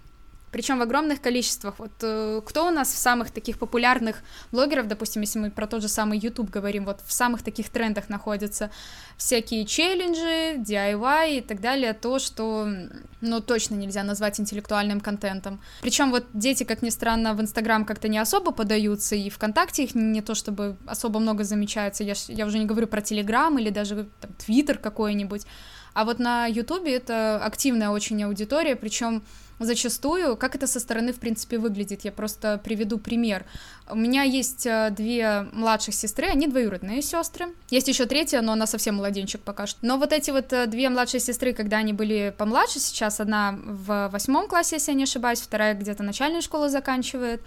причем в огромных количествах. Вот э, кто у нас в самых таких популярных блогеров, допустим, если мы про тот же самый YouTube говорим, вот в самых таких трендах находятся всякие челленджи, DIY и так далее, то, что, ну, точно нельзя назвать интеллектуальным контентом. Причем вот дети, как ни странно, в Инстаграм как-то не особо подаются, и ВКонтакте их не то чтобы особо много замечается, я, я уже не говорю про Телеграм или даже там, Твиттер какой-нибудь, а вот на Ютубе это активная очень аудитория, причем зачастую, как это со стороны, в принципе, выглядит. Я просто приведу пример. У меня есть э, две младших сестры, они двоюродные сестры. Есть еще третья, но она совсем младенчик пока что. Но вот эти вот э, две младшие сестры, когда они были помладше, сейчас одна в восьмом классе, если я не ошибаюсь, вторая где-то начальную школу заканчивает,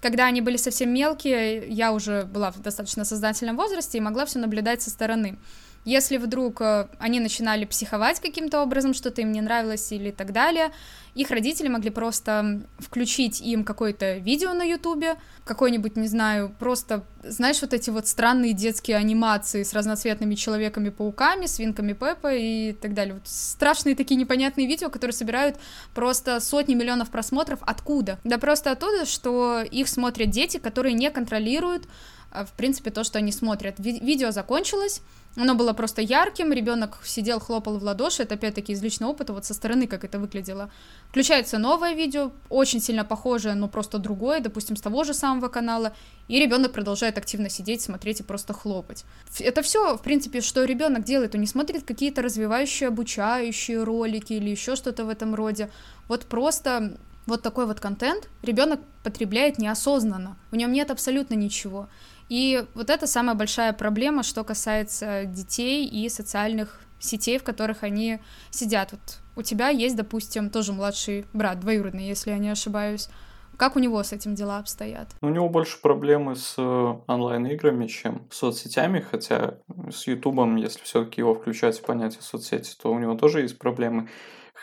когда они были совсем мелкие, я уже была в достаточно сознательном возрасте и могла все наблюдать со стороны. Если вдруг э, они начинали психовать каким-то образом, что-то им не нравилось или так далее, их родители могли просто включить им какое-то видео на ютубе, какой-нибудь, не знаю, просто, знаешь, вот эти вот странные детские анимации с разноцветными человеками-пауками, свинками Пеппа и так далее. Вот страшные такие непонятные видео, которые собирают просто сотни миллионов просмотров. Откуда? Да просто оттуда, что их смотрят дети, которые не контролируют э, в принципе, то, что они смотрят. Ви- видео закончилось, оно было просто ярким, ребенок сидел, хлопал в ладоши, это опять-таки из личного опыта, вот со стороны, как это выглядело. Включается новое видео, очень сильно похожее, но просто другое, допустим, с того же самого канала, и ребенок продолжает активно сидеть, смотреть и просто хлопать. Это все, в принципе, что ребенок делает, он не смотрит какие-то развивающие, обучающие ролики или еще что-то в этом роде. Вот просто вот такой вот контент ребенок потребляет неосознанно, в нем нет абсолютно ничего. И вот это самая большая проблема, что касается детей и социальных сетей, в которых они сидят. Вот у тебя есть, допустим, тоже младший брат, двоюродный, если я не ошибаюсь. Как у него с этим дела обстоят? У него больше проблемы с э, онлайн-играми, чем с соцсетями, хотя с Ютубом, если все-таки его включать в понятие соцсети, то у него тоже есть проблемы.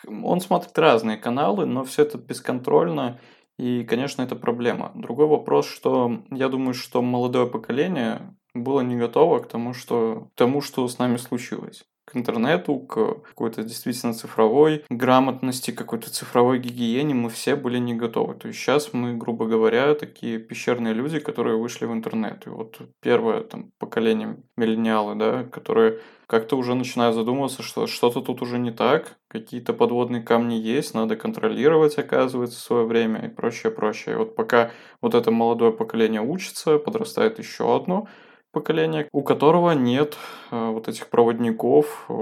Он смотрит разные каналы, но все это бесконтрольно, и, конечно, это проблема. Другой вопрос, что я думаю, что молодое поколение было не готово к тому, что, к тому, что с нами случилось к интернету, к какой-то действительно цифровой грамотности, какой-то цифровой гигиене мы все были не готовы. То есть сейчас мы, грубо говоря, такие пещерные люди, которые вышли в интернет. И вот первое там поколение миллениалы, да, которые как-то уже начинают задумываться, что что-то тут уже не так, какие-то подводные камни есть, надо контролировать, оказывается, свое время и прочее, прочее. И вот пока вот это молодое поколение учится, подрастает еще одно, поколения, у которого нет э, вот этих проводников, э,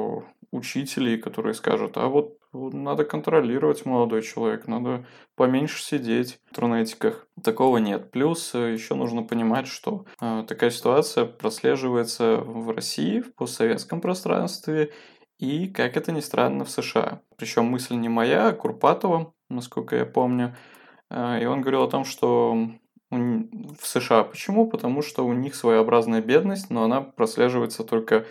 учителей, которые скажут, а вот надо контролировать молодой человек, надо поменьше сидеть в интернетиках. Такого нет. Плюс э, еще нужно понимать, что такая ситуация прослеживается в России, в постсоветском пространстве и, как это ни странно, в США. Причем мысль не моя, а Курпатова, насколько я помню. И он говорил о том, что в США. Почему? Потому что у них своеобразная бедность, но она прослеживается только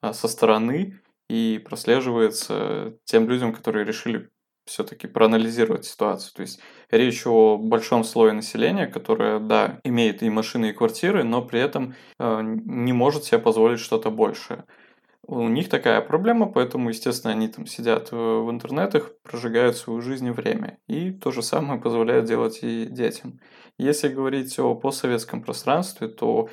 а, со стороны и прослеживается тем людям, которые решили все-таки проанализировать ситуацию. То есть речь о большом слое населения, которое, да, имеет и машины, и квартиры, но при этом э, не может себе позволить что-то большее. У них такая проблема, поэтому, естественно, они там сидят в интернетах, прожигают свою жизнь и время. И то же самое позволяет делать и детям. Если говорить о постсоветском пространстве, то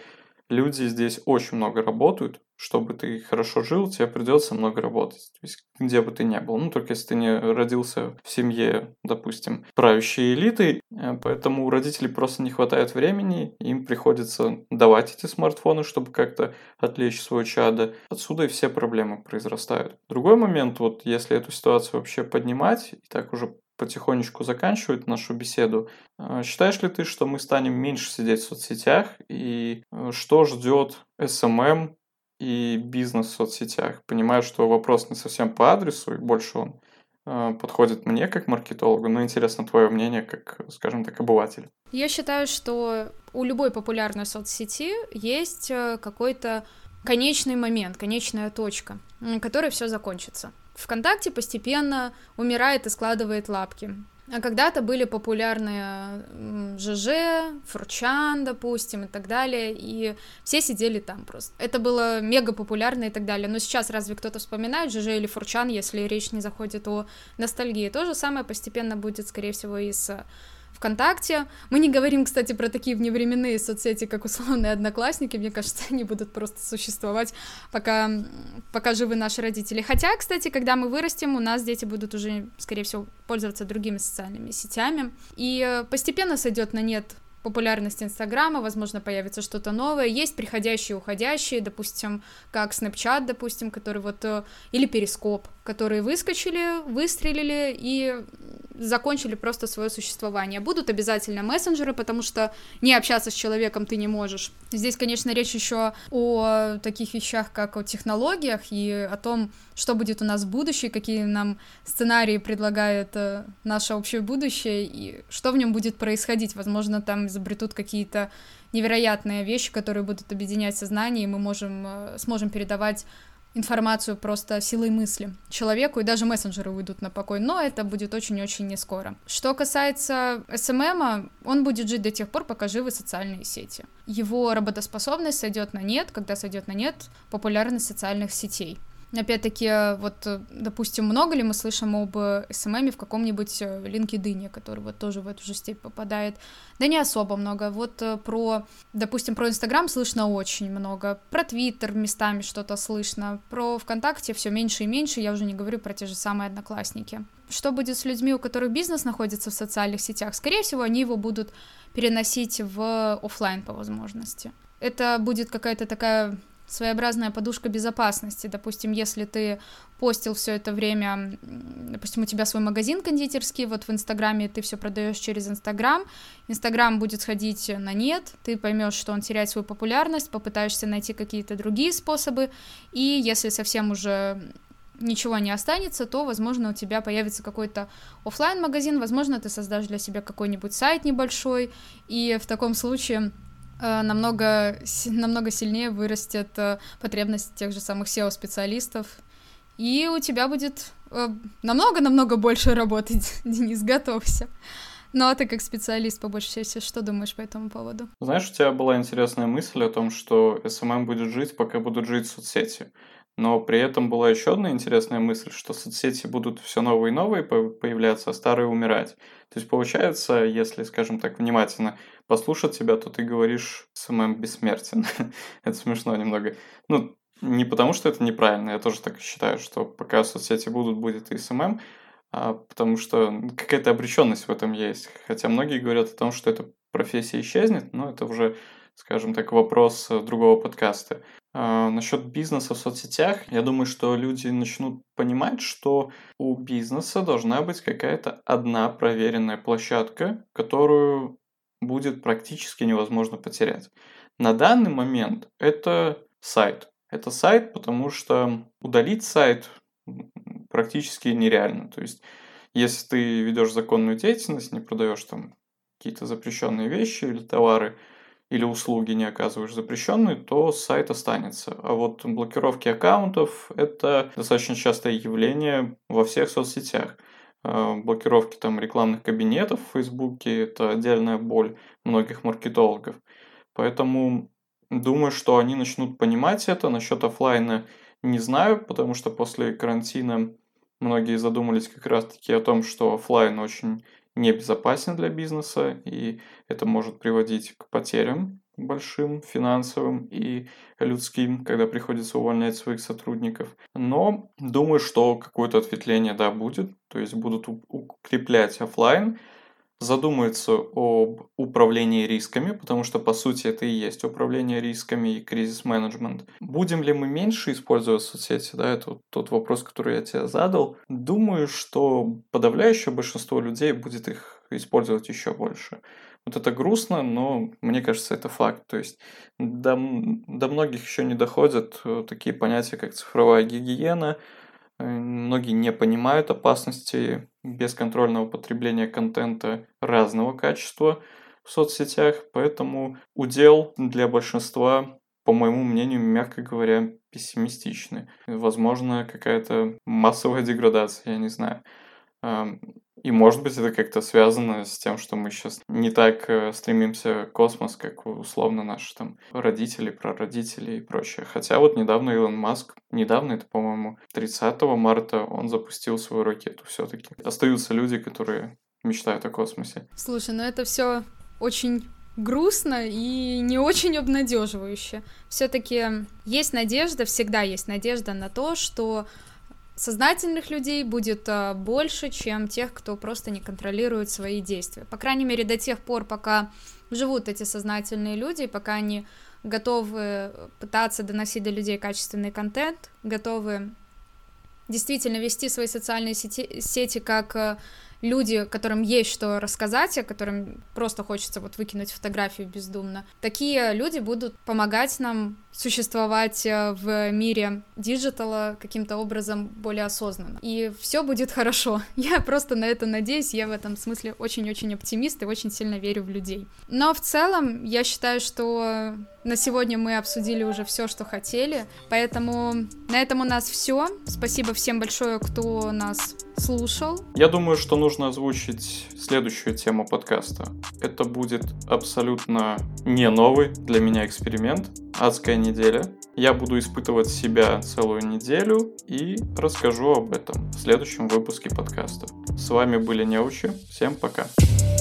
люди здесь очень много работают, чтобы ты хорошо жил, тебе придется много работать. То есть, где бы ты ни был. Ну, только если ты не родился в семье, допустим, правящей элиты. Э, поэтому у родителей просто не хватает времени, им приходится давать эти смартфоны, чтобы как-то отвлечь свое чадо. Отсюда и все проблемы произрастают. Другой момент, вот если эту ситуацию вообще поднимать, и так уже потихонечку заканчивать нашу беседу. Э, считаешь ли ты, что мы станем меньше сидеть в соцсетях? И э, что ждет SMM и бизнес в соцсетях. Понимаю, что вопрос не совсем по адресу, и больше он э, подходит мне как маркетологу, но интересно твое мнение как, скажем так, обыватель. Я считаю, что у любой популярной соцсети есть э, какой-то конечный момент, конечная точка, которой все закончится. ВКонтакте постепенно умирает и складывает лапки. А когда-то были популярные ЖЖ, Фурчан, допустим, и так далее, и все сидели там просто. Это было мега популярно и так далее. Но сейчас разве кто-то вспоминает ЖЖ или Фурчан, если речь не заходит о ностальгии? То же самое постепенно будет, скорее всего, и с ВКонтакте. Мы не говорим, кстати, про такие вневременные соцсети, как условные одноклассники. Мне кажется, они будут просто существовать, пока, пока живы наши родители. Хотя, кстати, когда мы вырастем, у нас дети будут уже, скорее всего, пользоваться другими социальными сетями. И постепенно сойдет на нет популярность Инстаграма, возможно, появится что-то новое. Есть приходящие и уходящие, допустим, как Snapchat, допустим, который вот... Э, или Перископ, которые выскочили, выстрелили и закончили просто свое существование. Будут обязательно мессенджеры, потому что не общаться с человеком ты не можешь. Здесь, конечно, речь еще о таких вещах, как о технологиях и о том, что будет у нас в будущем, какие нам сценарии предлагает э, наше общее будущее и что в нем будет происходить. Возможно, там изобретут какие-то невероятные вещи, которые будут объединять сознание, и мы можем, э, сможем передавать информацию просто силой мысли человеку, и даже мессенджеры уйдут на покой, но это будет очень-очень не скоро. Что касается СММа, он будет жить до тех пор, пока живы социальные сети. Его работоспособность сойдет на нет, когда сойдет на нет популярность социальных сетей. Опять-таки, вот, допустим, много ли мы слышим об СММе в каком-нибудь э, LinkedIn, который вот тоже в эту же степь попадает? Да не особо много. Вот э, про, допустим, про Инстаграм слышно очень много, про Твиттер местами что-то слышно, про ВКонтакте все меньше и меньше, я уже не говорю про те же самые Одноклассники. Что будет с людьми, у которых бизнес находится в социальных сетях? Скорее всего, они его будут переносить в офлайн по возможности. Это будет какая-то такая своеобразная подушка безопасности. Допустим, если ты постил все это время, допустим, у тебя свой магазин кондитерский, вот в Инстаграме ты все продаешь через Инстаграм, Инстаграм будет сходить на нет, ты поймешь, что он теряет свою популярность, попытаешься найти какие-то другие способы, и если совсем уже ничего не останется, то, возможно, у тебя появится какой-то офлайн магазин возможно, ты создашь для себя какой-нибудь сайт небольшой, и в таком случае намного, намного сильнее вырастет э, потребность тех же самых SEO-специалистов, и у тебя будет э, намного-намного больше работать, Денис, готовься. Ну а ты как специалист по большей части, что думаешь по этому поводу? Знаешь, у тебя была интересная мысль о том, что SMM будет жить, пока будут жить соцсети. Но при этом была еще одна интересная мысль, что соцсети будут все новые и новые появляться, а старые умирать. То есть получается, если, скажем так, внимательно послушать тебя, то ты говоришь SMM бессмертен. это смешно немного. Ну, не потому что это неправильно, я тоже так считаю, что пока соцсети будут, будет и SMM, а потому что какая-то обреченность в этом есть. Хотя многие говорят о том, что эта профессия исчезнет, но это уже, скажем так, вопрос другого подкаста. А, насчет бизнеса в соцсетях, я думаю, что люди начнут понимать, что у бизнеса должна быть какая-то одна проверенная площадка, которую будет практически невозможно потерять. На данный момент это сайт. Это сайт, потому что удалить сайт практически нереально. То есть, если ты ведешь законную деятельность, не продаешь там какие-то запрещенные вещи или товары, или услуги не оказываешь запрещенные, то сайт останется. А вот блокировки аккаунтов – это достаточно частое явление во всех соцсетях. А, блокировки там рекламных кабинетов в Фейсбуке – это отдельная боль многих маркетологов. Поэтому думаю, что они начнут понимать это. Насчет офлайна не знаю, потому что после карантина многие задумались как раз-таки о том, что офлайн очень небезопасен для бизнеса, и это может приводить к потерям большим финансовым и людским, когда приходится увольнять своих сотрудников. Но думаю, что какое-то ответвление, да, будет. То есть будут укреплять офлайн, задумаются об управлении рисками, потому что, по сути, это и есть управление рисками и кризис-менеджмент. Будем ли мы меньше использовать соцсети, да, это вот тот вопрос, который я тебе задал. Думаю, что подавляющее большинство людей будет их использовать еще больше. Вот это грустно, но мне кажется, это факт. То есть до, до многих еще не доходят э, такие понятия, как цифровая гигиена. Э, многие не понимают опасности бесконтрольного потребления контента разного качества в соцсетях, поэтому удел для большинства, по моему мнению, мягко говоря, пессимистичный. Возможно, какая-то массовая деградация, я не знаю. И может быть это как-то связано с тем, что мы сейчас не так э, стремимся в космос, как условно наши там родители, прародители и прочее. Хотя вот недавно Илон Маск, недавно это, по-моему, 30 марта он запустил свою ракету все-таки. Остаются люди, которые мечтают о космосе. Слушай, ну это все очень грустно и не очень обнадеживающе. Все-таки есть надежда, всегда есть надежда на то, что сознательных людей будет а, больше, чем тех, кто просто не контролирует свои действия. По крайней мере, до тех пор, пока живут эти сознательные люди, пока они готовы пытаться доносить до людей качественный контент, готовы действительно вести свои социальные сети, сети как а, люди, которым есть что рассказать, а которым просто хочется вот выкинуть фотографию бездумно, такие люди будут помогать нам существовать э, в мире digital а каким-то образом более осознанно. И все будет хорошо. Я просто на это надеюсь. Я в этом смысле очень-очень оптимист и очень сильно верю в людей. Но в целом я считаю, что на сегодня мы обсудили уже все, что хотели. Поэтому на этом у нас все. Спасибо всем большое, кто нас слушал. Я думаю, что нужно озвучить следующую тему подкаста. Это будет абсолютно не новый для меня эксперимент. Адская неделя. Я буду испытывать себя целую неделю и расскажу об этом в следующем выпуске подкаста. С вами были Неучи. Всем пока. Пока.